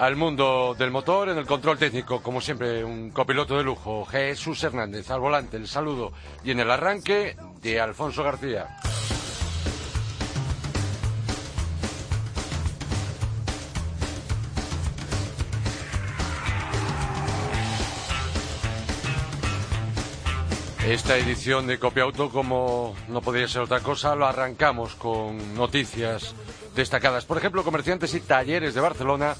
al mundo del motor en el control técnico, como siempre, un copiloto de lujo, Jesús Hernández, al volante, el saludo y en el arranque de Alfonso García. Esta edición de Copia Auto, como no podría ser otra cosa, lo arrancamos con noticias destacadas. Por ejemplo, comerciantes y talleres de Barcelona.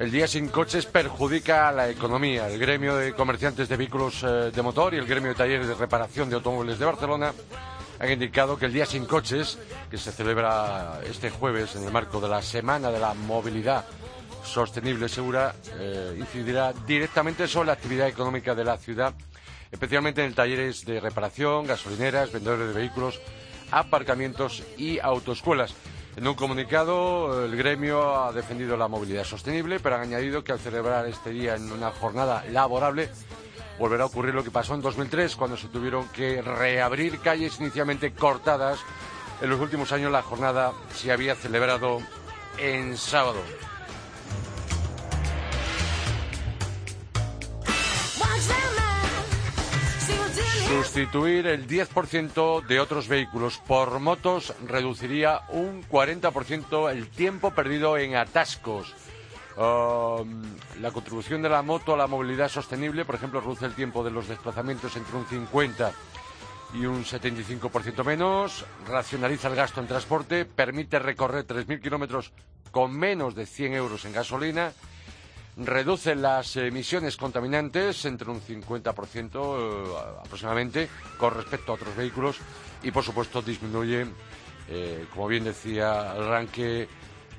El día sin coches perjudica a la economía. El gremio de comerciantes de vehículos eh, de motor y el gremio de talleres de reparación de automóviles de Barcelona han indicado que el día sin coches, que se celebra este jueves en el marco de la Semana de la Movilidad Sostenible y Segura, eh, incidirá directamente sobre la actividad económica de la ciudad especialmente en talleres de reparación, gasolineras, vendedores de vehículos, aparcamientos y autoescuelas. En un comunicado, el gremio ha defendido la movilidad sostenible, pero han añadido que al celebrar este día en una jornada laborable, volverá a ocurrir lo que pasó en 2003, cuando se tuvieron que reabrir calles inicialmente cortadas. En los últimos años la jornada se había celebrado en sábado. Sustituir el 10% de otros vehículos por motos reduciría un 40% el tiempo perdido en atascos. Um, la contribución de la moto a la movilidad sostenible, por ejemplo, reduce el tiempo de los desplazamientos entre un 50 y un 75% menos, racionaliza el gasto en transporte, permite recorrer 3.000 kilómetros con menos de 100 euros en gasolina reduce las emisiones contaminantes entre un 50% eh, aproximadamente con respecto a otros vehículos y por supuesto disminuye, eh, como bien decía el arranque,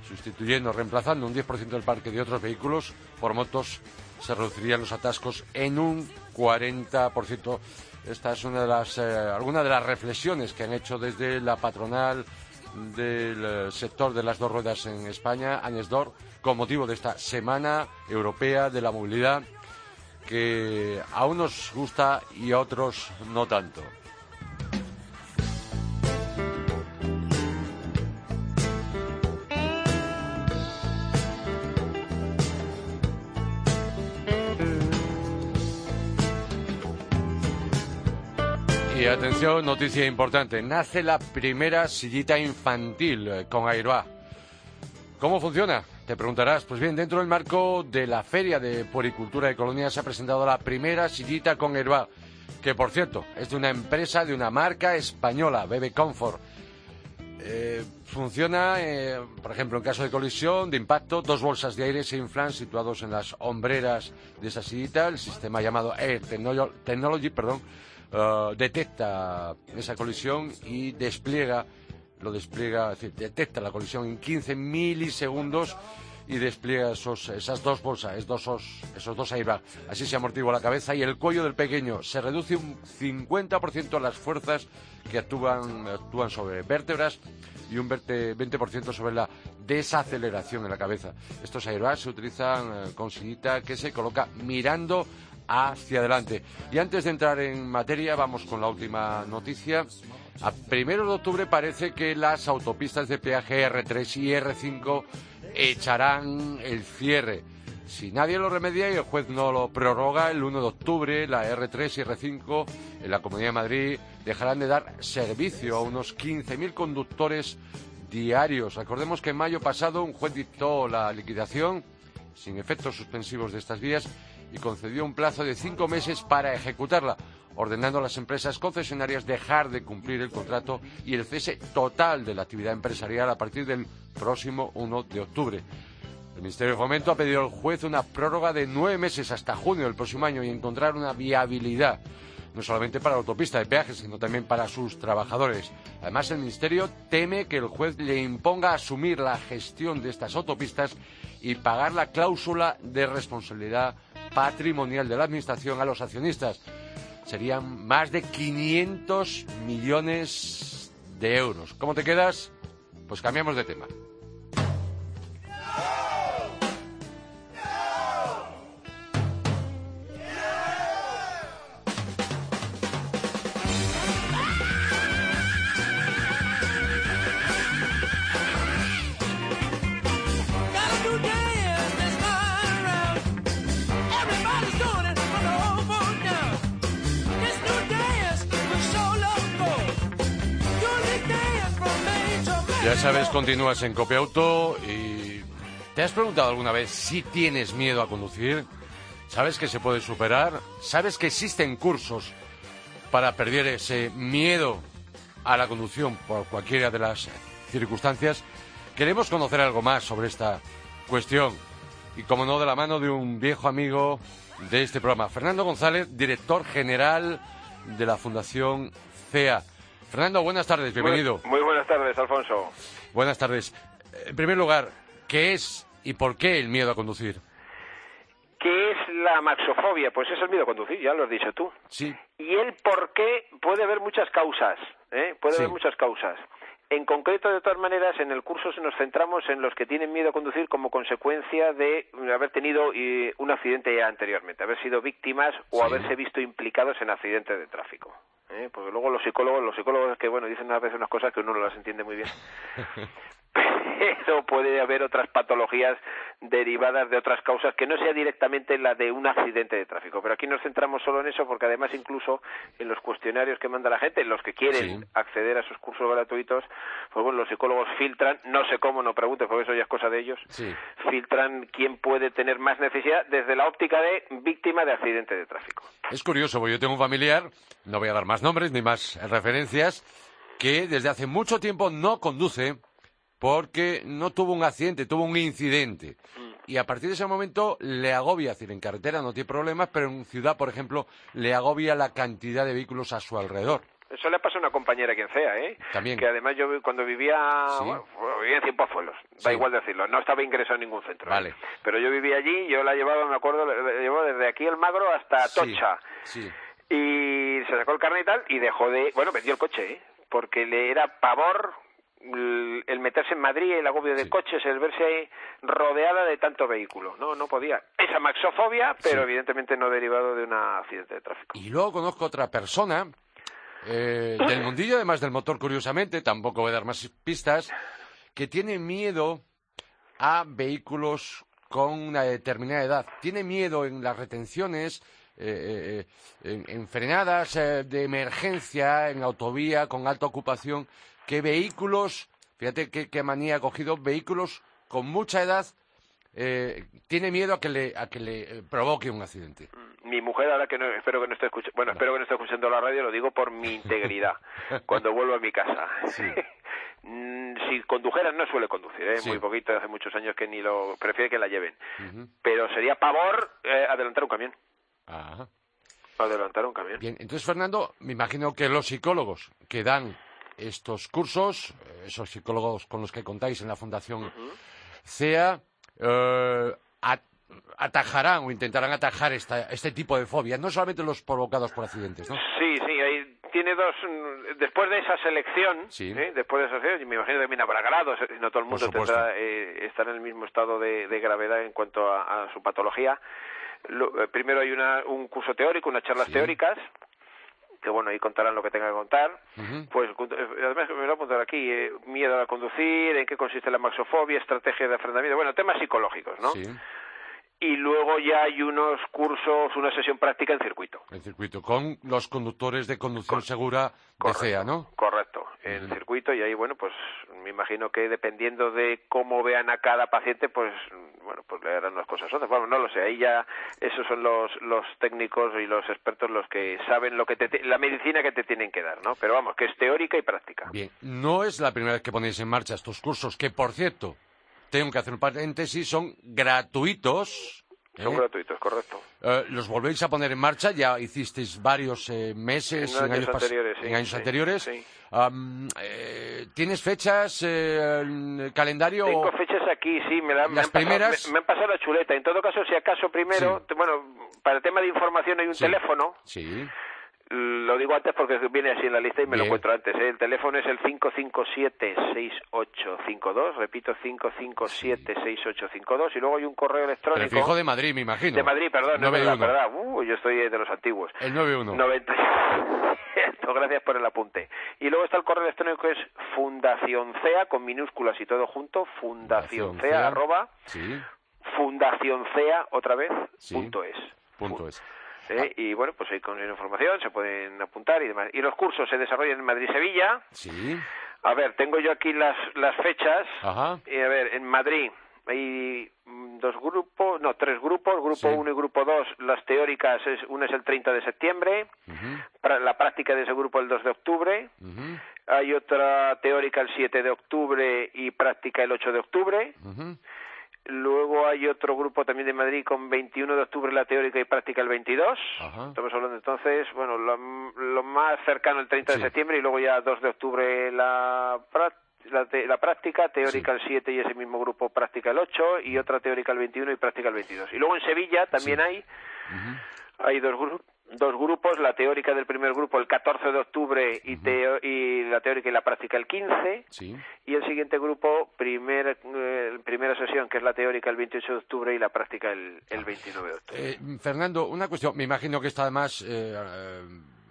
sustituyendo, reemplazando un 10% del parque de otros vehículos por motos, se reducirían los atascos en un 40%. Esta es una de las, eh, alguna de las reflexiones que han hecho desde la patronal del sector de las dos ruedas en España, Añesdor, con motivo de esta Semana Europea de la Movilidad, que a unos gusta y a otros no tanto. Y atención, noticia importante. Nace la primera sillita infantil eh, con Airbag. ¿Cómo funciona? Te preguntarás. Pues bien, dentro del marco de la Feria de Poricultura y Colonia se ha presentado la primera sillita con Airbag, que por cierto es de una empresa, de una marca española, Bebe Comfort. Eh, funciona, eh, por ejemplo, en caso de colisión, de impacto, dos bolsas de aire se inflan situados en las hombreras de esa sillita. El sistema llamado Air Technology, perdón, eh, detecta esa colisión y despliega, lo despliega, es decir, detecta la colisión en 15 milisegundos y despliega esos, esas dos bolsas, esos, esos dos airbags. Así se amortigua la cabeza y el cuello del pequeño. Se reduce un 50% las fuerzas que actúan, actúan sobre vértebras y un 20% sobre la desaceleración en la cabeza. Estos airbags se utilizan eh, con sillita que se coloca mirando hacia adelante. Y antes de entrar en materia, vamos con la última noticia. A primero de octubre parece que las autopistas de peaje R3 y R5 echarán el cierre. Si nadie lo remedia y el juez no lo prorroga, el 1 de octubre la R3 y R5 en la Comunidad de Madrid dejarán de dar servicio a unos 15.000 conductores diarios. Recordemos que en mayo pasado un juez dictó la liquidación sin efectos suspensivos de estas vías y concedió un plazo de cinco meses para ejecutarla, ordenando a las empresas concesionarias dejar de cumplir el contrato y el cese total de la actividad empresarial a partir del próximo 1 de octubre. El Ministerio de Fomento ha pedido al juez una prórroga de nueve meses hasta junio del próximo año y encontrar una viabilidad no solamente para la autopista de peajes, sino también para sus trabajadores. Además, el Ministerio teme que el juez le imponga asumir la gestión de estas autopistas y pagar la cláusula de responsabilidad patrimonial de la Administración a los accionistas. Serían más de 500 millones de euros. ¿Cómo te quedas? Pues cambiamos de tema. Ya sabes, continúas en Copiauto y ¿te has preguntado alguna vez si tienes miedo a conducir? ¿Sabes que se puede superar? ¿Sabes que existen cursos para perder ese miedo a la conducción por cualquiera de las circunstancias? Queremos conocer algo más sobre esta cuestión y, como no, de la mano de un viejo amigo de este programa, Fernando González, director general de la Fundación CEA. Fernando, buenas tardes, bienvenido. Muy, muy, buenas tardes, Alfonso. Buenas tardes. En primer lugar, ¿qué es y por qué el miedo a conducir? ¿Qué es la maxofobia? Pues es el miedo a conducir, ya lo has dicho tú. Sí. Y el por qué puede haber muchas causas, ¿eh? Puede Sí. haber muchas causas. En concreto, de todas maneras, en el curso se nos centramos en los que tienen miedo a conducir como consecuencia de haber tenido eh, un accidente ya anteriormente, haber sido víctimas o Sí. haberse visto implicados en accidentes de tráfico. ¿Eh? Porque luego los psicólogos, los psicólogos que bueno dicen a veces unas cosas que uno no las entiende muy bien. Pero puede haber otras patologías derivadas de otras causas que no sea directamente la de un accidente de tráfico. Pero aquí nos centramos solo en eso porque además incluso en los cuestionarios que manda la gente, en los que quieren Sí. acceder a esos cursos gratuitos, pues bueno, los psicólogos filtran, no sé cómo, no preguntes porque eso ya es cosa de ellos, Sí. filtran quién puede tener más necesidad desde la óptica de víctima de accidente de tráfico. Es curioso, porque yo tengo un familiar, no voy a dar más nombres ni más referencias, que desde hace mucho tiempo no conduce porque no tuvo un accidente, tuvo un incidente. Y a partir de ese momento le agobia, es decir, en carretera no tiene problemas, pero en ciudad, por ejemplo, le agobia la cantidad de vehículos a su alrededor. Eso le pasa a una compañera quien sea, ¿eh? También. Que además yo cuando vivía, Sí. bueno, vivía en Cienpozuelos, Sí. da igual decirlo, no estaba ingresado en ningún centro. ¿eh? Vale. Pero yo vivía allí, yo la llevaba, me acuerdo, la llevaba desde aquí el Magro hasta Sí, Tocha. Sí. Y se sacó el carnet y tal, y dejó de, bueno, vendió el coche, ¿eh? Porque le era pavor el meterse en Madrid, el agobio de Sí. coches, el verse rodeada de tanto vehículo. No, no podía. Esa maxofobia, pero Sí. evidentemente no derivado de un accidente de tráfico. Y luego conozco otra persona eh, del mundillo, además del motor, curiosamente, tampoco voy a dar más pistas, que tiene miedo a vehículos con una determinada edad. Tiene miedo en las retenciones, eh, eh, en, en frenadas eh, de emergencia, en autovía con alta ocupación, que vehículos, fíjate qué, qué manía ha cogido, vehículos con mucha edad, eh, tiene miedo a que le, a que le eh, provoque un accidente. mi mujer ahora que no espero que no esté escuchando bueno espero que no esté escuchando la radio lo digo por mi integridad cuando vuelvo a mi casa Sí. Mm, si condujera no suele conducir ¿eh? Sí. muy poquito hace muchos años que ni lo prefiere que la lleven pero sería pavor eh, adelantar un camión Ajá. adelantar un camión Bien, entonces, Fernando, me imagino que los psicólogos que dan estos cursos, eh, esos psicólogos con los que contáis en la Fundación CEA, eh, at- atajarán o intentarán atajar esta, este tipo de fobias, no solamente los provocados por accidentes, ¿no? Sí, sí, ahí tiene dos. mm, Después de esa selección, Sí. ¿eh? después de esa selección, y me imagino que también habrá grados, no todo el mundo tendrá, eh, estar en el mismo estado de, de gravedad en cuanto a, a su patología. Lo- primero hay una, un curso teórico, unas charlas Sí. teóricas, que bueno, ahí contarán lo que tengan que contar. Pues eh, además me lo apuntar aquí, eh, miedo a conducir, en qué consiste la maxofobia, estrategia de afrontamiento, bueno, temas psicológicos, ¿no? Sí, Y luego ya hay unos cursos, una sesión práctica en circuito. el circuito, con los conductores de conducción segura de CEA, ¿no? Correcto, en circuito y ahí, bueno, pues me imagino que dependiendo de cómo vean a cada paciente, pues, bueno, pues le harán unas cosas otras. Bueno, no lo sé, ahí ya esos son los, los técnicos y los expertos los que saben lo que te- la medicina que te tienen que dar, ¿no? Pero vamos, que es teórica y práctica. Bien, no es la primera vez que ponéis en marcha estos cursos, que por cierto, tengo que hacer un paréntesis, son gratuitos, ¿eh? Son gratuitos, correcto. Eh, ¿Los volvéis a poner en marcha? Ya hicisteis varios eh, meses En años pas- anteriores, sí, en años sí, anteriores. sí. Eh, ¿Tienes fechas, eh, en calendario? Tengo fechas aquí, sí, me, la, me Las han pasado, primeras- me, me han pasado la chuleta. En todo caso, si acaso primero, bueno, para el tema de información hay un teléfono, Sí, lo digo antes porque viene así en la lista y me lo Bien. encuentro antes. ¿eh? El teléfono es el 557-6852, repito, 557-6852, y luego hay un correo electrónico. prefijo de Madrid, me imagino. De Madrid, perdón, no verdad, 91. verdad. Uh, yo estoy de los antiguos. El 91. 90. Cierto, Gracias por el apunte. Y luego está el correo electrónico que es fundacioncea con minúsculas y todo junto, fundacioncea arroba Sí, fundacioncea otra vez Sí. punto es. punto es. ¿Eh? Y bueno, pues ahí con información se pueden apuntar y demás. Y los cursos se desarrollan en Madrid y Sevilla. Sí, A ver, tengo yo aquí las, las fechas. ajá. Y a ver, en Madrid hay mm, dos grupos, no, tres grupos, grupo Sí. 1 y grupo 2, las teóricas, es, una es el 30 de septiembre, la práctica de ese grupo el 2 de octubre, hay otra teórica el 7 de octubre y práctica el 8 de octubre, ujú. Luego hay otro grupo también de Madrid con 21 de octubre la teórica y práctica el 22, Ajá. estamos hablando entonces, bueno, lo, lo más cercano el 30 Sí. de septiembre y luego ya 2 de octubre la práctica la, te- la práctica, teórica el 7 y ese mismo grupo práctica el 8 y otra teórica el 21 y práctica el 22. Y luego en Sevilla también Sí. hay hay dos, gru- dos grupos, la teórica del primer grupo el 14 de octubre y, teo- y la teórica y la práctica el 15 Sí. y el siguiente grupo, primer, eh, primera sesión que es la teórica el 28 de octubre y la práctica el, el 29 de octubre. Eh, Fernando, una cuestión. Me imagino que esto además, eh,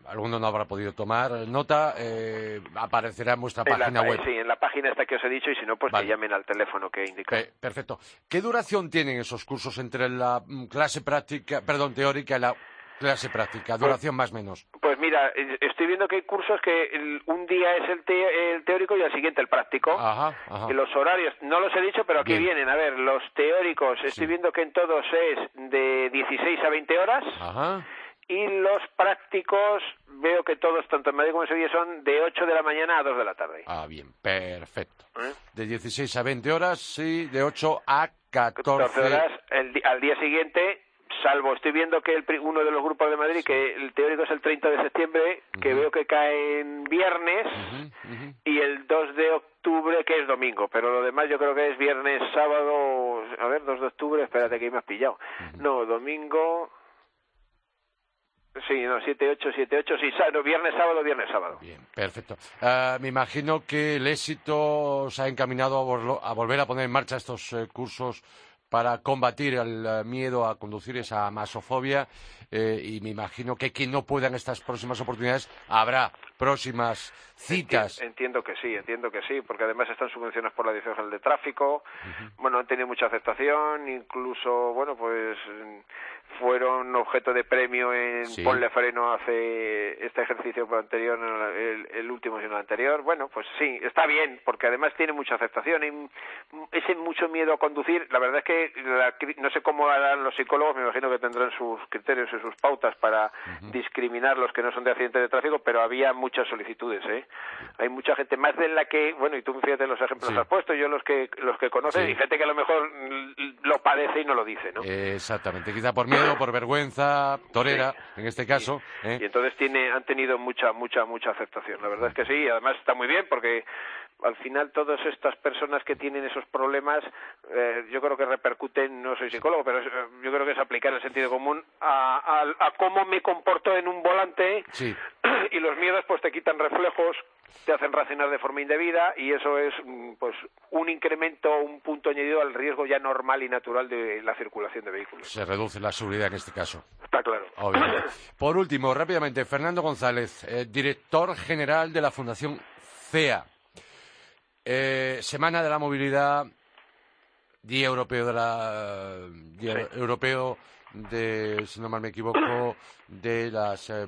alguno no habrá podido tomar nota, eh, aparecerá en vuestra En la- página eh, web. sí, en la página esta que os he dicho y si no, pues Vale. que llamen al teléfono que he indicado. Pe- perfecto. ¿Qué duración tienen esos cursos entre la mm, clase práctica, perdón, teórica y la clase práctica? Duración más menos. Pues mira, eh, estoy viendo que hay cursos que el- un día es el, te- el teórico y al siguiente el práctico. Ajá, ajá. Y los horarios, no los he dicho, pero aquí Bien. vienen. A ver, los teóricos, estoy viendo que en todos es de 16 a 20 horas. Ajá. Y los prácticos, veo que todos, tanto en Madrid como en Sevilla, son de 8 de la mañana a 2 de la tarde. Ah, bien, perfecto. ¿Eh? De 16 a 20 horas y de 8 a 14. 14 horas. El al día siguiente, salvo, estoy viendo que el uno de los grupos de Madrid, que el teórico es el 30 de septiembre, que veo que cae en viernes. Y el 2 de octubre que es domingo, pero lo demás yo creo que es viernes, sábado, a ver, 2 de octubre, espérate que ahí me has pillado. No, domingo, sí, no, 7, 8, 7, 8, sí, no, viernes, sábado, viernes, sábado. Bien, perfecto. Ah, me imagino que el éxito os ha encaminado a, volvo- a volver a poner en marcha estos eh, cursos para combatir el eh, miedo a conducir esa masofobia eh, y me imagino que quien no pueda en estas próximas oportunidades habrá próximas citas. Enti- Entiendo que sí, entiendo que sí, porque además están subvencionadas por la Dirección General de Tráfico, bueno, han tenido mucha aceptación, incluso, bueno, pues fueron objeto de premio en Sí. Ponle Freno hace este ejercicio anterior, el, el último sino el anterior, bueno, pues sí, está bien, porque además tiene mucha aceptación, y ese mucho miedo a conducir, la verdad es que la no sé cómo harán los psicólogos, me imagino que tendrán sus criterios y sus pautas para discriminar los que no son de accidentes de tráfico, pero había muchas solicitudes, ¿eh? Hay mucha gente, más de la que, bueno, y tú fíjate los ejemplos Sí. que has puesto, yo los que los que conocen, Sí. y gente que a lo mejor lo padece y no lo dice, ¿no? Exactamente, quizá por miedo, por vergüenza, torera, en este caso. ¿eh? Y entonces tiene, han tenido mucha, mucha, mucha aceptación. La verdad es que sí, y además está muy bien porque al final todas estas personas que tienen esos problemas, eh, yo creo que repercuten, no soy psicólogo, pero eh, yo creo que es aplicar el sentido común a, a- a cómo me comporto en un volante Sí. y los miedos pues te quitan reflejos te hacen racionar de forma indebida y eso es mm, pues un incremento, un punto añadido al riesgo ya normal y natural de la circulación de vehículos. Se reduce la seguridad en este caso. Está claro. Obviamente. Por último, rápidamente, Fernando González, eh, director general de la Fundación CEA. Eh, Semana de la Movilidad, Día Europeo de la Día Sí. Europeo de, si no mal me equivoco, de las eh,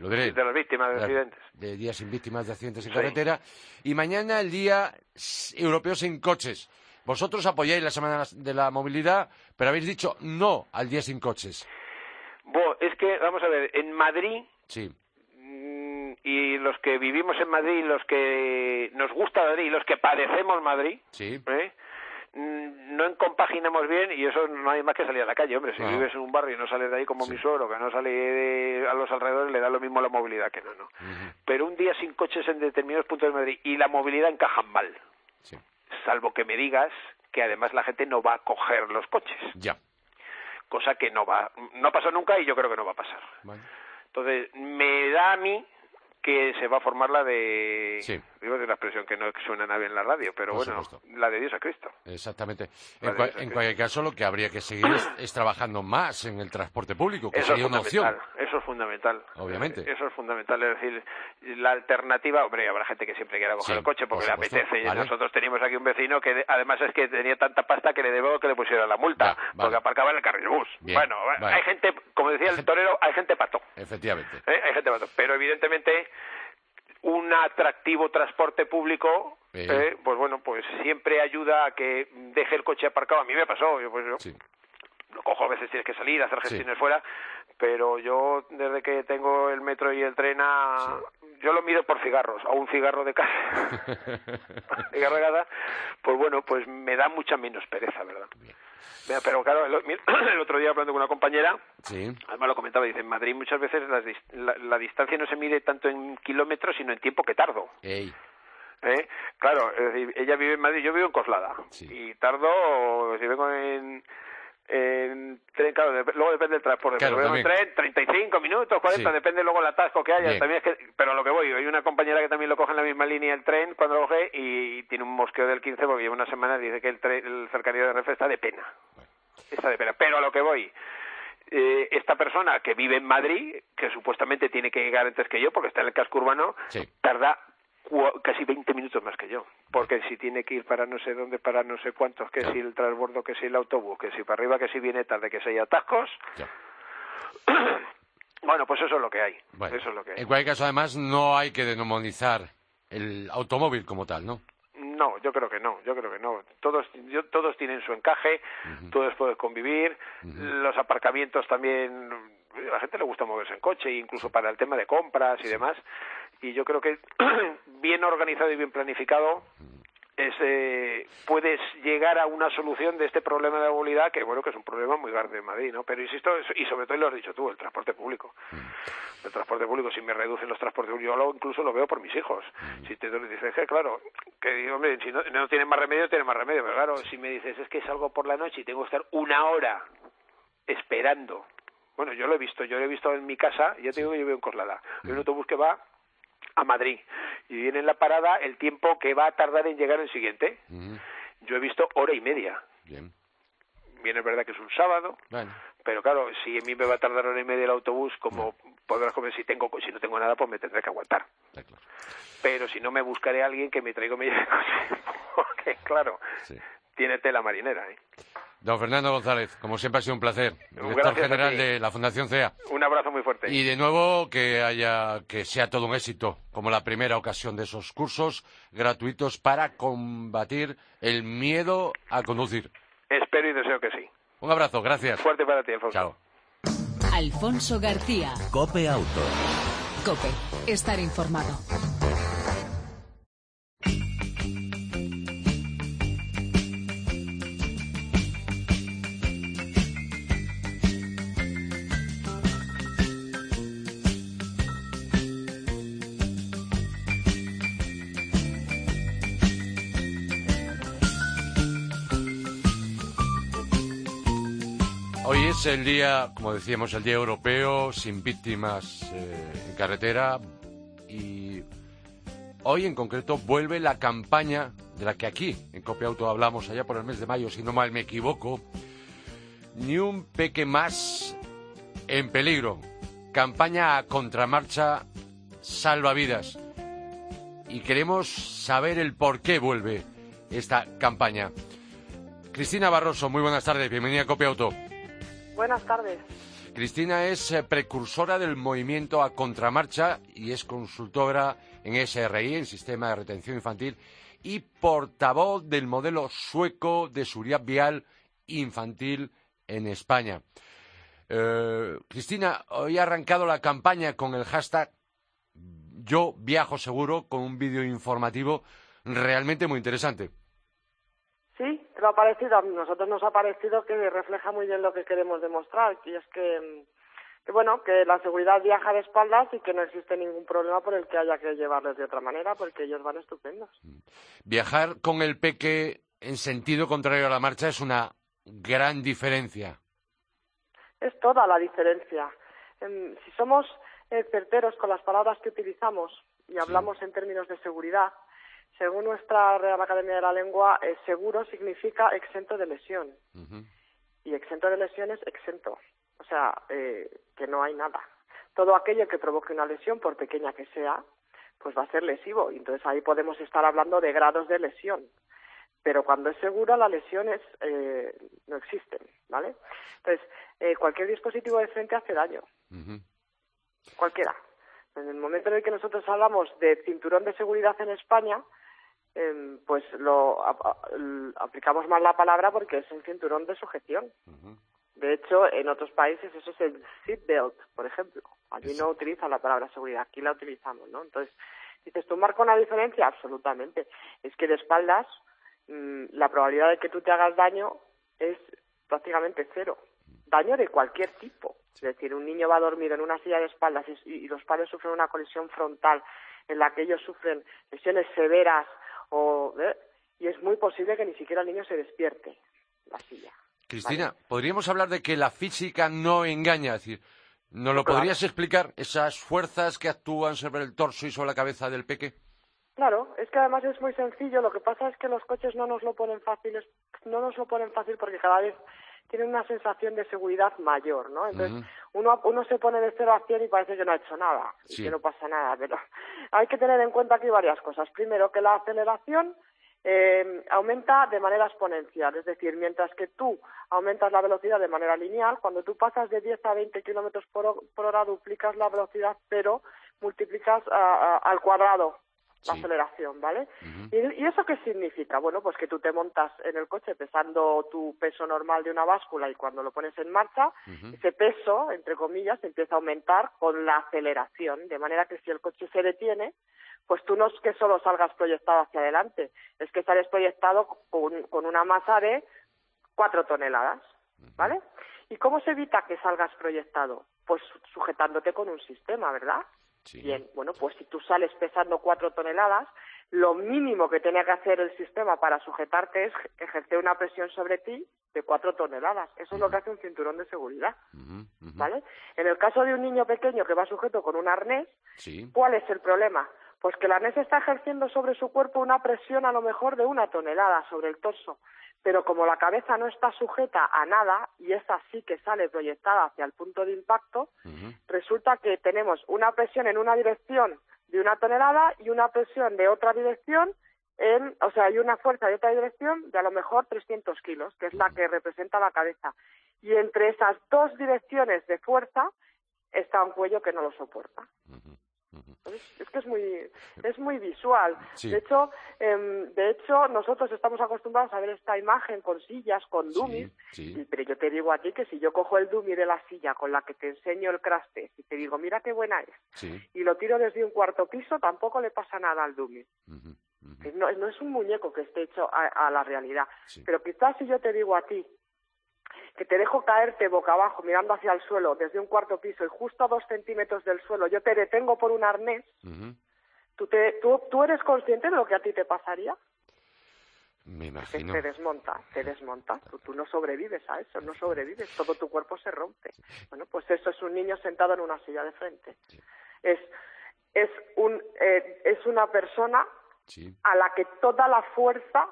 lo diré, de las víctimas de accidentes. de días sin víctimas de accidentes en Sí. carretera y mañana el Día Europeo sin coches. Vosotros apoyáis la Semana de la Movilidad, pero habéis dicho no al Día sin coches. Bo, es que, vamos a ver, en Madrid, Sí. Y los que vivimos en Madrid, los que nos gusta Madrid, los que padecemos Madrid, Sí. ¿eh? mm, no compaginamos bien y eso no hay más que salir a la calle, hombre. Si vives en un barrio y no sales de ahí como Sí. mi suegro, que no sale de- a los alrededores, le da lo mismo la movilidad que no, ¿no? Pero un día sin coches en determinados puntos de Madrid y la movilidad encajan mal, Sí. salvo que me digas que además la gente no va a coger los coches, Ya. cosa que no va, no pasa nunca y yo creo que no va a pasar. Entonces, me da a mí que se va a formar la de... Digo de la expresión que no suena nada bien en la radio, pero Por bueno, supuesto. la de Dios a Cristo. Exactamente. En, cua- eso en cualquier caso, lo que habría que seguir es, es trabajando más en el transporte público, que Eso es sería una opción. eso es fundamental. Obviamente. Eso es fundamental, es decir, la alternativa, hombre, habrá gente que siempre quiera coger Sí, el coche por porque le apetece. Y. Nosotros teníamos aquí un vecino que de- además es que tenía tanta pasta que le debo que le pusiera la multa, vale. porque aparcaba en el carril bus. Bien, bueno, vale. hay gente, como decía el torero, hay gente pato. Efectivamente. ¿eh? Hay gente pato. Pero evidentemente un atractivo transporte público, eh, pues bueno, pues siempre ayuda a que deje el coche aparcado. A mí me pasó, yo pues yo Sí. lo cojo a veces tienes que salir hacer Sí. gestiones fuera pero yo desde que tengo el metro y el tren a... yo lo mido por cigarros a un cigarro de casa cigarro de casa pues bueno pues me da mucha menos pereza verdad Mira, pero claro el, el otro día hablando con una compañera Sí. además lo comentaba dice en Madrid muchas veces la, la distancia no se mide tanto en kilómetros sino en tiempo que tardo Ey. ¿Eh? Claro, es decir, ella vive en Madrid, yo vivo en Coslada. Sí. Y tardo, si vengo en, en tren, claro, dep- luego depende del transporte. Claro, pero en tren, 35 minutos, 40, Sí. depende luego el atasco que haya. Bien. También es que, pero a lo que voy, hay una compañera que también lo coge en la misma línea el tren cuando lo coge y tiene un mosqueo del 15 porque lleva una semana y dice que el, tren, el cercanía de Renfe está de pena. Está de pena. Pero a lo que voy, eh, esta persona que vive en Madrid, que supuestamente tiene que llegar antes que yo porque está en el casco urbano, Sí. tarda casi 20 minutos más que yo. Porque si tiene que ir para no sé dónde, para no sé cuántos, que si el transbordo, que si el autobús, que si para arriba, que si viene tarde, que si hay atascos. Ya. bueno, pues eso es lo que hay. Bueno, Eso es lo que hay. En cualquier caso, además, no hay que demonizar el automóvil como tal, ¿no? No, yo creo que no, yo creo que no. Todos, yo- todos tienen su encaje, todos pueden convivir, los aparcamientos también, a la gente le gusta moverse en coche, incluso para el tema de compras y demás, y yo creo que bien organizado y bien planificado es, eh, puedes llegar a una solución de este problema de la movilidad que bueno que es un problema muy grande en Madrid, ¿no? Pero insisto, y sobre todo lo has dicho tú, el transporte público. El transporte público, si me reducen los transportes yo lo, incluso lo veo por mis hijos. Si te dices que claro, que hombre, si no, no tienen más remedio, tienen más remedio, pero claro, si me dices es que salgo por la noche y tengo que estar una hora esperando. Bueno, yo lo he visto, yo lo he visto en mi casa, ya te digo que yo vivo en Coslada. Hay un autobús que va a Madrid y viene en la parada el tiempo que va a tardar en llegar el siguiente. Yo he visto hora y media. Bien. Bien, es verdad que es un sábado, Bueno. pero claro, si a mí me va a tardar hora y media el autobús, como podrás comer, si tengo, si no tengo nada, pues me tendré que aguantar. Claro. Pero si no, me buscaré a alguien que me traiga coche, porque claro, Sí. tiene tela marinera. ¿eh? Don Fernando González, como siempre ha sido un placer. Director general de la Fundación CEA. Un abrazo muy fuerte. Y de nuevo que haya que sea todo un éxito, como la primera ocasión de esos cursos gratuitos para combatir el miedo a conducir. Espero y deseo que sí. Un abrazo, gracias. Fuerte para ti, Alfonso. Chao. Alfonso García. Cope Auto. Cope. Estar informado. Es el día, como decíamos, el día europeo sin víctimas eh, en carretera y hoy en concreto vuelve la campaña de la que aquí en Copia Auto hablamos allá por el mes de mayo, si no mal me equivoco, ni un peque más en peligro. Campaña a contramarcha salvavidas. Y queremos saber el por qué vuelve esta campaña. Cristina Barroso, muy buenas tardes, bienvenida a Copia Auto. Buenas tardes. Cristina es eh, precursora del movimiento a contramarcha y es consultora en SRI, en Sistema de Retención Infantil, y portavoz del modelo sueco de seguridad vial infantil en España. Eh, Cristina, hoy ha arrancado la campaña con el hashtag Yo viajo seguro, con un vídeo informativo realmente muy interesante. Ha parecido, a nosotros nos ha parecido que refleja muy bien lo que queremos demostrar, y es que, que bueno, que la seguridad viaja de espaldas y que no existe ningún problema por el que haya que llevarles de otra manera, porque ellos van estupendos. Viajar con el peque en sentido contrario a la marcha es una gran diferencia. Es toda la diferencia. Em, si somos eh, certeros con las palabras que utilizamos y hablamos en términos de seguridad, según nuestra Real Academia de la Lengua, eh, seguro significa exento de lesión. Y exento de lesión es exento. O sea, eh, que no hay nada. Todo aquello que provoque una lesión, por pequeña que sea, pues va a ser lesivo. Y entonces ahí podemos estar hablando de grados de lesión. Pero cuando es segura, las lesiones eh, no existen, ¿vale? Entonces, eh, cualquier dispositivo de frente hace daño. Cualquiera. En el momento en el que nosotros hablamos de cinturón de seguridad en España, em, pues lo aplicamos mal la palabra porque es un cinturón de sujeción. De hecho, en otros países eso es el seatbelt, por ejemplo. Allí no utilizan la palabra seguridad, aquí la utilizamos, ¿no? Entonces, dices, ¿tú marca una diferencia? Absolutamente. Es que de espaldas mm, la probabilidad de que tú te hagas daño es prácticamente cero. Daño de cualquier tipo. Es decir, un niño va a dormir en una silla de espaldas y, los padres sufren una colisión frontal en la que ellos sufren lesiones severas o, ¿eh? y es muy posible que ni siquiera el niño se despierte la silla. Cristina, ¿podríamos hablar de que la física no engaña? Es decir, ¿nos lo podrías explicar? Esas fuerzas que actúan sobre el torso y sobre la cabeza del peque. Claro, es que además es muy sencillo. Lo que pasa es que los coches no nos lo ponen fácil, no nos lo ponen fácil porque cada vez tienen una sensación de seguridad mayor, ¿no? Entonces, uno, uno se pone de cero a cien y parece que no ha hecho nada, y que no pasa nada, pero hay que tener en cuenta aquí varias cosas. Primero, que la aceleración eh, aumenta de manera exponencial, es decir, mientras que tú aumentas la velocidad de manera lineal, cuando tú pasas de 10 a 20 kilómetros por, hora duplicas la velocidad, pero multiplicas al cuadrado la aceleración, ¿vale? ¿Y, eso qué significa? Bueno, pues que tú te montas en el coche pesando tu peso normal de una báscula y cuando lo pones en marcha, ese peso, entre comillas, empieza a aumentar con la aceleración, de manera que si el coche se detiene, pues tú no es que solo salgas proyectado hacia adelante, es que sales proyectado con, con una masa de cuatro toneladas, ¿vale? ¿Y cómo se evita que salgas proyectado? Pues sujetándote con un sistema, ¿verdad? Bien, bueno, pues si tú sales pesando cuatro toneladas, lo mínimo que tiene que hacer el sistema para sujetarte es ejercer una presión sobre ti de cuatro toneladas. Eso es lo que hace un cinturón de seguridad. ¿Vale? En el caso de un niño pequeño que va sujeto con un arnés, ¿cuál es el problema? Pues que el arnés está ejerciendo sobre su cuerpo una presión a lo mejor de una tonelada sobre el torso pero como la cabeza no está sujeta a nada y esa sí que sale proyectada hacia el punto de impacto, resulta que tenemos una presión en una dirección de una tonelada y una presión de otra dirección en, o sea, hay una fuerza de otra dirección de a lo mejor 300 kilos, que es la que representa la cabeza. Y entre esas dos direcciones de fuerza está un cuello que no lo soporta. Es que es muy, es muy visual. De hecho, em, de hecho, nosotros estamos acostumbrados a ver esta imagen con sillas, con dummies, pero yo te digo a ti que si yo cojo el dummy de la silla con la que te enseño el crash test y te digo, mira qué buena es, y lo tiro desde un cuarto piso, tampoco le pasa nada al dummy. No, no, es un muñeco que esté hecho a la realidad. Pero quizás si yo te digo a ti, que te dejo caerte boca abajo mirando hacia el suelo desde un cuarto piso y justo a dos centímetros del suelo yo te detengo por un arnés, ¿tú, te, tú, ¿tú eres consciente de lo que a ti te pasaría? Me imagino. Te, desmonta, te desmonta. Tú, no sobrevives a eso, no sobrevives, todo tu cuerpo se rompe. Bueno, pues eso es un niño sentado en una silla de frente. Es, es, un, eh, es una persona a la que toda la fuerza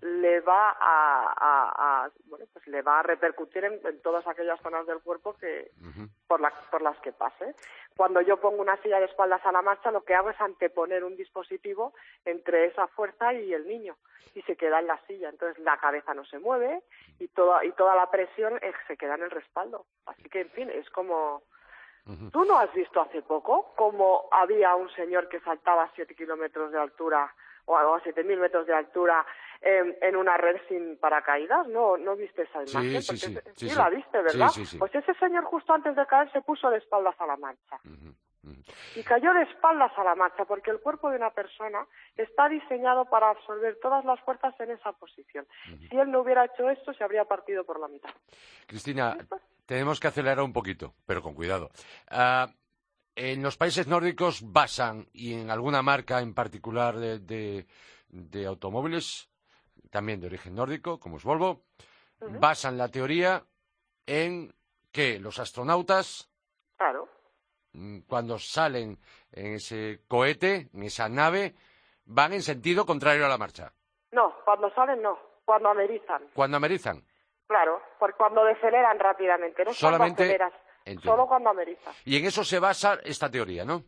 le va a, bueno pues le va a repercutir en, todas aquellas zonas del cuerpo que por, por las que pase. Cuando yo pongo una silla de espaldas a la marcha lo que hago es anteponer un dispositivo entre esa fuerza y el niño y se queda en la silla. Entonces la cabeza no se mueve y toda y toda la presión se queda en el respaldo. Así que en fin es como ¿Tú no has visto hace poco cómo había un señor que saltaba a siete kilómetros de altura o a 7.000 metros de altura en, una red sin paracaídas, ¿no? ¿No viste esa imagen? Sí, sí, sí, la viste, ¿verdad? Sí, sí, pues ese señor justo antes de caer se puso de espaldas a la marcha. Y cayó de espaldas a la marcha porque el cuerpo de una persona está diseñado para absorber todas las fuerzas en esa posición. Si él no hubiera hecho esto, se habría partido por la mitad. Cristina, tenemos que acelerar un poquito, pero con cuidado. Ah, en los países nórdicos basan, y en alguna marca en particular de automóviles, también de origen nórdico, como es Volvo, basan la teoría en que los astronautas, claro. Mm, cuando salen en ese cohete, en esa nave, van en sentido contrario a la marcha. No, cuando salen no, cuando amerizan. Cuando amerizan. Claro, porque cuando deceleran rápidamente, no Solamente solo cuando amerizan. Y en eso se basa esta teoría, ¿no?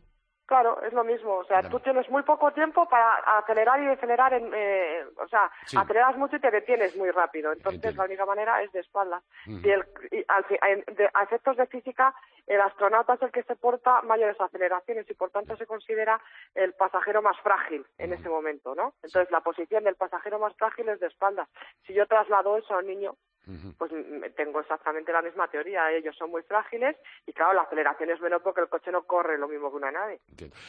Claro, es lo mismo. O sea, tú tienes muy poco tiempo para acelerar y decelerar. En, eh, o sea, aceleras mucho y te detienes muy rápido. Entonces, la única manera es de espaldas. y, el, a efectos de física, el astronauta es el que se porta mayores aceleraciones y, por tanto, se considera el pasajero más frágil en ese momento, ¿no? Entonces, la posición del pasajero más frágil es de espaldas. Si yo traslado eso a un niño, pues tengo exactamente la misma teoría. Ellos son muy frágiles y, claro, la aceleración es menor porque el coche no corre lo mismo que una nave.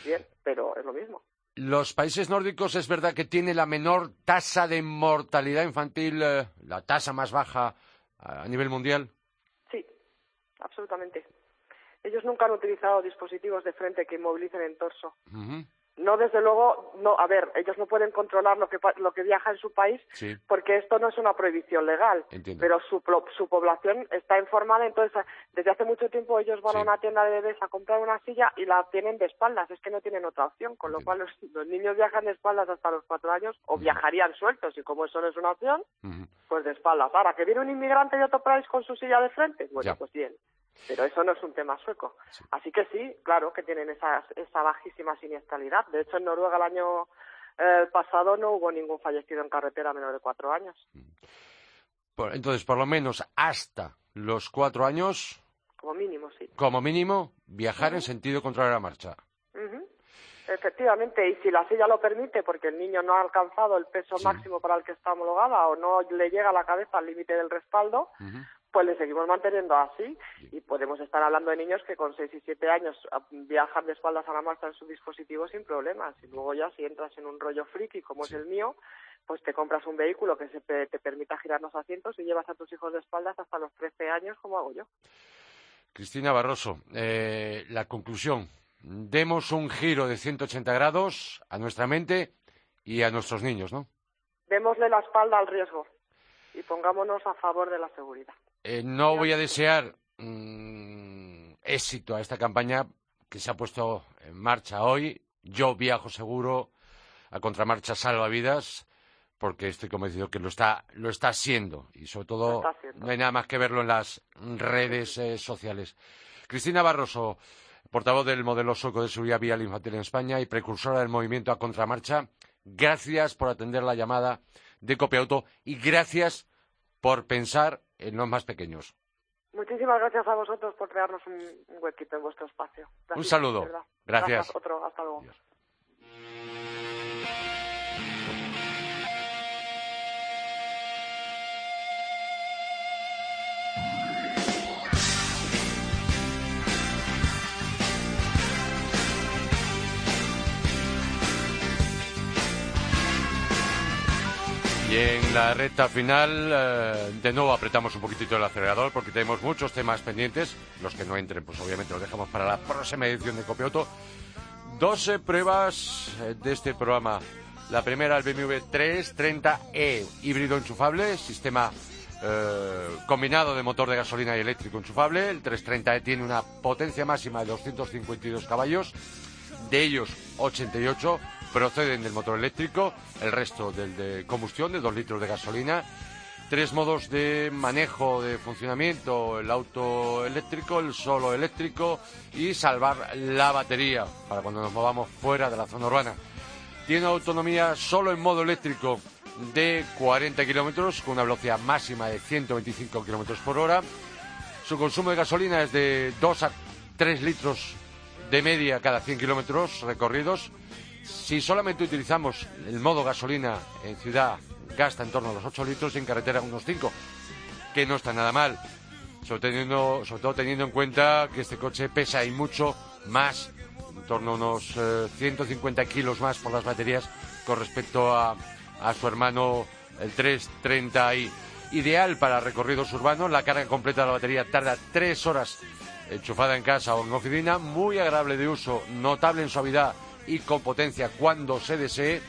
Bien, pero es lo mismo. Los países nórdicos es verdad que tienen la menor tasa de mortalidad infantil, eh, la tasa más baja a nivel mundial. Sí, absolutamente. Ellos nunca han utilizado dispositivos de frente que inmovilicen el torso. No, desde luego, no, a ver, ellos no pueden controlar lo que, lo que viaja en su país porque esto no es una prohibición legal, pero su, su población está informada, entonces desde hace mucho tiempo ellos van a una tienda de bebés a comprar una silla y la tienen de espaldas, es que no tienen otra opción, con lo cual los, niños viajan de espaldas hasta los cuatro años o viajarían sueltos y como eso no es una opción, pues de espaldas. Ahora, que viene un inmigrante de otro país con su silla de frente, bueno, pues bien. Pero eso no es un tema sueco. Así que sí, claro que tienen esa, esa bajísima siniestralidad. De hecho, en Noruega el año eh, pasado no hubo ningún fallecido en carretera menor de cuatro años. Entonces, por lo menos hasta los cuatro años. Como mínimo, sí. Como mínimo, viajar en sentido contrario a la marcha. Efectivamente, y si la silla lo permite, porque el niño no ha alcanzado el peso máximo para el que está homologada o no le llega a la cabeza al límite del respaldo, pues le seguimos manteniendo así y podemos estar hablando de niños que con 6 y 7 años ah, viajan de espaldas a la marcha en su dispositivo sin problemas. Y luego ya si entras en un rollo friki como es el mío, pues te compras un vehículo que se te permita girar los asientos y llevas a tus hijos de espaldas hasta los 13 años como hago yo. Cristina Barroso, eh, la conclusión. Demos un giro de 180 grados a nuestra mente y a nuestros niños, ¿no? Démosle la espalda al riesgo y pongámonos a favor de la seguridad. Eh, no voy a desear mm, éxito a esta campaña que se ha puesto en marcha hoy. Yo viajo seguro a Contramarcha Salvavidas porque estoy convencido que lo está, lo está haciendo y sobre todo no hay nada más que verlo en las redes eh, sociales. Cristina Barroso, portavoz del modelo soco de seguridad vial infantil en España y precursora del movimiento a contramarcha, gracias por atender la llamada de Copiauto y gracias por pensar en los más pequeños. Muchísimas gracias a vosotros por crearnos un, huequito en vuestro espacio. un saludo. Gracias. gracias. Otro. Hasta luego. En la recta final, eh, de nuevo apretamos un poquitito el acelerador porque tenemos muchos temas pendientes. Los que no entren, pues obviamente los dejamos para la próxima edición de Copioto. 12 pruebas eh, de este programa. La primera, el BMW 330e, híbrido enchufable, sistema eh, combinado de motor de gasolina y eléctrico enchufable. El 330e tiene una potencia máxima de 252 caballos, de ellos 88 proceden del motor eléctrico, el resto del de combustión, de dos litros de gasolina. Tres modos de manejo, de funcionamiento, el auto eléctrico, el solo eléctrico y salvar la batería para cuando nos movamos fuera de la zona urbana. Tiene autonomía solo en modo eléctrico de 40 kilómetros con una velocidad máxima de 125 kilómetros por hora. Su consumo de gasolina es de 2 a 3 litros de media cada 100 kilómetros recorridos Si solamente utilizamos el modo gasolina en ciudad, gasta en torno a los 8 litros y en carretera unos 5, que no está nada mal. Sobre, teniendo, todo teniendo en cuenta que este coche pesa y mucho más, en torno a unos 150 eh, kilos más por las baterías con respecto a, a su hermano el 330i. Ideal para recorridos urbanos, la carga completa de la batería tarda 3 horas enchufada en casa o en oficina, muy agradable de uso, notable en suavidad y con potencia cuando se desee,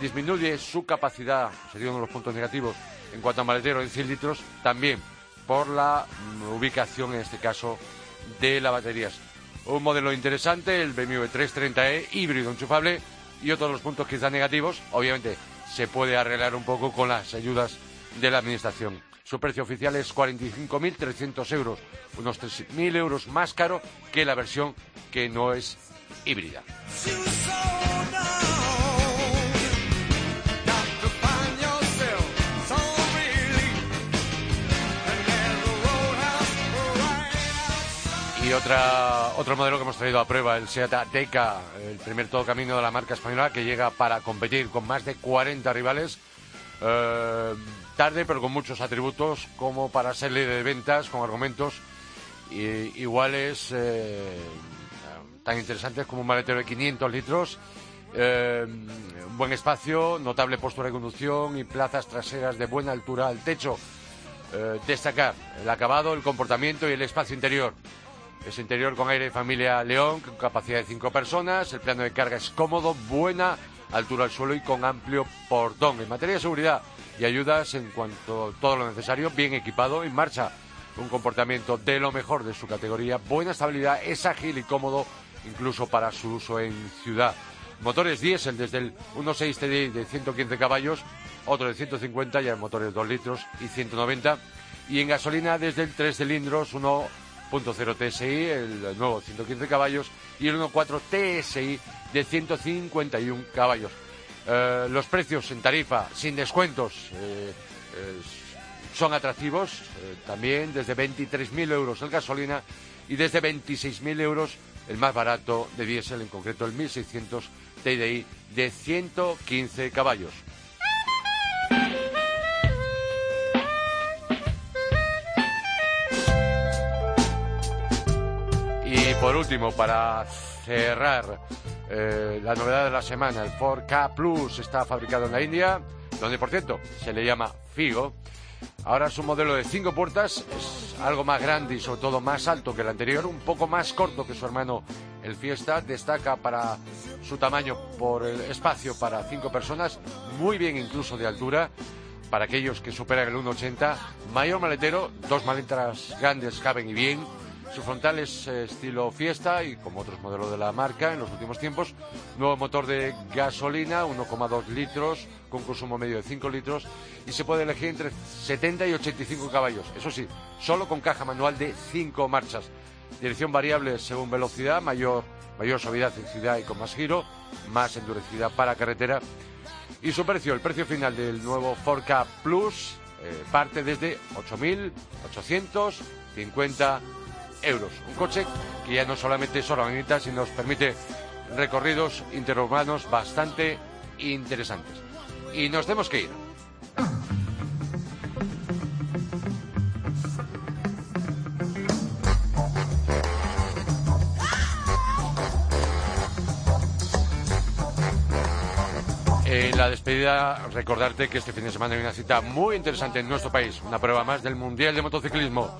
disminuye su capacidad, sería uno de los puntos negativos en cuanto a maletero en 100 litros, también por la ubicación en este caso de las baterías. Un modelo interesante, el BMW 330e híbrido enchufable y otros de los puntos quizá negativos, obviamente se puede arreglar un poco con las ayudas de la Administración. Su precio oficial es 45.300 euros, unos 3.000 euros más caro que la versión que no es híbrida. Y otra, otro modelo que hemos traído a prueba, el Seat Ateca, el primer todo camino de la marca española que llega para competir con más de 40 rivales. Eh, tarde, pero con muchos atributos, como para ser líder de ventas, con argumentos iguales, eh, tan interesantes como un maletero de 500 litros, eh, un buen espacio, notable postura de conducción y plazas traseras de buena altura al techo. destacar el acabado, el comportamiento y el espacio interior. Es interior con aire de familia León, con capacidad de cinco personas. El plano de carga es cómodo, buena altura al suelo y con amplio portón. En materia de seguridad y ayudas en cuanto todo lo necesario, bien equipado, en marcha. Un comportamiento de lo mejor de su categoría, buena estabilidad, es ágil y cómodo incluso para su uso en ciudad. Motores diésel desde el 1.6 TDI de 115 caballos, otro de 150, ya motores de 2 litros y 190. Y en gasolina desde el 3 cilindros, uno 1.0 TSI, el nuevo 115 caballos, y el 1.4 TSI de 151 caballos. Eh, los precios en tarifa, sin descuentos, eh, son atractivos, eh, también desde 23.000 euros el gasolina y desde 26.000 euros el más barato de diésel, en concreto el 1.600 TDI de 115 caballos. por último, para cerrar eh, la novedad de la semana, el Ford K Plus está fabricado en la India, donde por cierto se le llama Figo. Ahora es un modelo de cinco puertas, es algo más grande y sobre todo más alto que el anterior, un poco más corto que su hermano. El Fiesta, destaca para su tamaño por el espacio para cinco personas, muy bien incluso de altura, para aquellos que superan el 1,80, mayor maletero, dos maletas grandes caben y bien, su frontal es eh, estilo fiesta y como otros modelos de la marca en los últimos tiempos. Nuevo motor de gasolina, 1,2 litros, con consumo medio de 5 litros y se puede elegir entre 70 y 85 caballos. Eso sí, solo con caja manual de 5 marchas. Dirección variable según velocidad, mayor, mayor suavidad en y con más giro, más endurecida para carretera. Y su precio, el precio final del nuevo 4K Plus, eh, parte desde 8.850 euros. Un coche que ya no solamente es ornamenta, sino nos permite recorridos interurbanos bastante interesantes. Y nos tenemos que ir. En la despedida, recordarte que este fin de semana hay una cita muy interesante en nuestro país, una prueba más del Mundial de Motociclismo.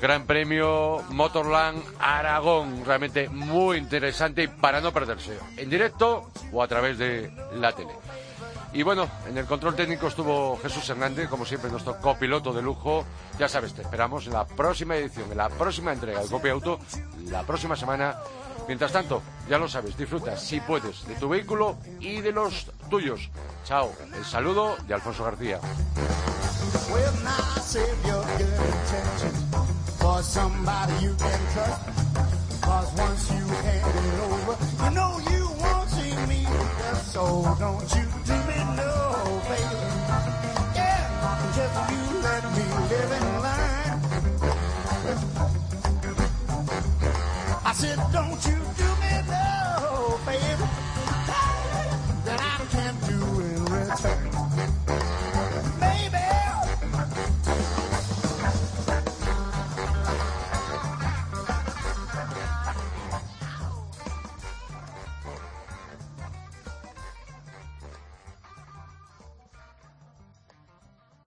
Gran Premio Motorland Aragón, realmente muy interesante y para no perderse, en directo o a través de la tele. Y bueno, en el control técnico estuvo Jesús Hernández, como siempre nuestro copiloto de lujo. Ya sabes, te esperamos en la próxima edición, en la próxima entrega del Copy Auto, la próxima semana. Mientras tanto, ya lo sabes, disfruta, si puedes, de tu vehículo y de los tuyos. Chao, el saludo de Alfonso García. Somebody you can trust. Cause once you hand it over, you know you won't see me. So don't you